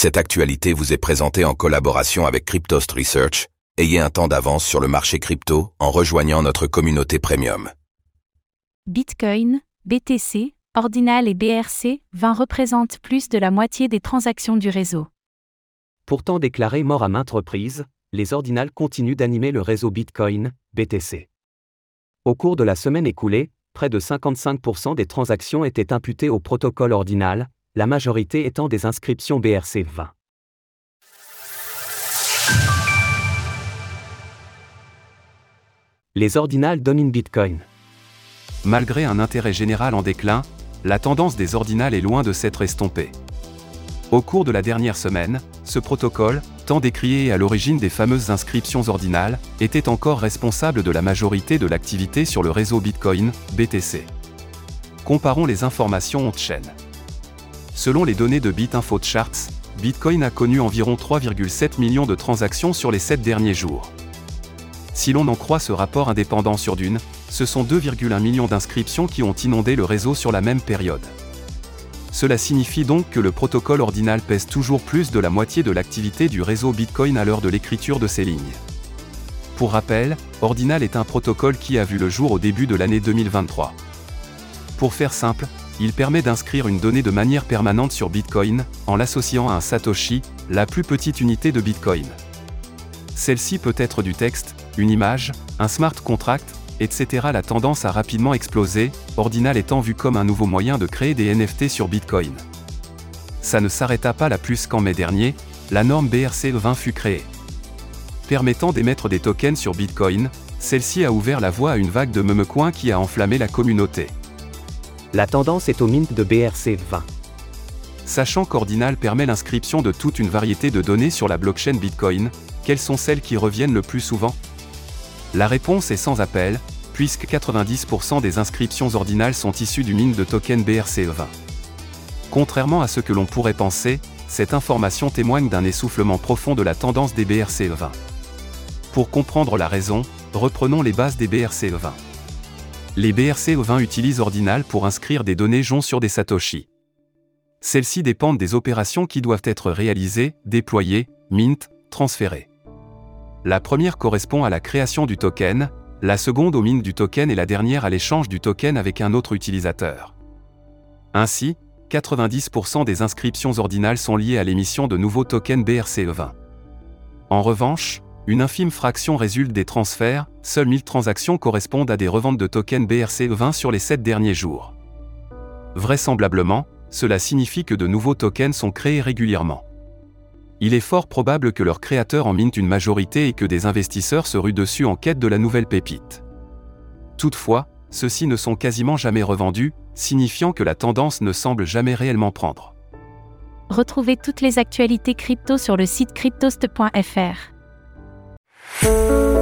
Cette actualité vous est présentée en collaboration avec Cryptost Research. Ayez un temps d'avance sur le marché crypto en rejoignant notre communauté premium. Bitcoin, BTC, Ordinal et BRC 20 représentent plus de la moitié des transactions du réseau. Pourtant déclarés morts à maintes reprises, les Ordinals continuent d'animer le réseau Bitcoin, BTC. Au cours de la semaine écoulée, près de 55% des transactions étaient imputées au protocole Ordinal, la majorité étant des inscriptions BRC20. Les ordinales dominent Bitcoin. Malgré un intérêt général en déclin, la tendance des ordinales est loin de s'être estompée. Au cours de la dernière semaine, ce protocole, tant décrié à l'origine des fameuses inscriptions ordinales, était encore responsable de la majorité de l'activité sur le réseau Bitcoin, BTC. Comparons les informations on-chain. Selon les données de BitInfo Charts, Bitcoin a connu environ 3,7 millions de transactions sur les 7 derniers jours. Si l'on en croit ce rapport indépendant sur Dune, ce sont 2,1 millions d'inscriptions qui ont inondé le réseau sur la même période. Cela signifie donc que le protocole ordinal pèse toujours plus de la moitié de l'activité du réseau Bitcoin à l'heure de l'écriture de ces lignes. Pour rappel, Ordinal est un protocole qui a vu le jour au début de l'année 2023. Pour faire simple, il permet d'inscrire une donnée de manière permanente sur Bitcoin, en l'associant à un Satoshi, la plus petite unité de Bitcoin. Celle-ci peut être du texte, une image, un smart contract, etc. La tendance a rapidement explosé, Ordinal étant vu comme un nouveau moyen de créer des NFT sur Bitcoin. Ça ne s'arrêta pas là plus qu'en mai dernier, la norme BRC20 fut créée. Permettant d'émettre des tokens sur Bitcoin, celle-ci a ouvert la voie à une vague de memecoins qui a enflammé la communauté. La tendance est au mint de BRC20. Sachant qu'Ordinal permet l'inscription de toute une variété de données sur la blockchain Bitcoin, quelles sont celles qui reviennent le plus souvent? La réponse est sans appel, puisque 90% des inscriptions ordinales sont issues du mint de token BRC20. Contrairement à ce que l'on pourrait penser, cette information témoigne d'un essoufflement profond de la tendance des BRC20. Pour comprendre la raison, reprenons les bases des BRC20. Les BRC20 utilisent Ordinal pour inscrire des données JON sur des Satoshi. Celles-ci dépendent des opérations qui doivent être réalisées, déployées, mint, transférées. La première correspond à la création du token, la seconde au mint du token et la dernière à l'échange du token avec un autre utilisateur. Ainsi, 90% des inscriptions ordinales sont liées à l'émission de nouveaux tokens BRC20. En revanche, une infime fraction résulte des transferts, seules 1000 transactions correspondent à des reventes de tokens BRC20 sur les 7 derniers jours. Vraisemblablement, cela signifie que de nouveaux tokens sont créés régulièrement. Il est fort probable que leurs créateurs en mintent une majorité et que des investisseurs se ruent dessus en quête de la nouvelle pépite. Toutefois, ceux-ci ne sont quasiment jamais revendus, signifiant que la tendance ne semble jamais réellement prendre. Retrouvez toutes les actualités crypto sur le site cryptost.fr. Thank you.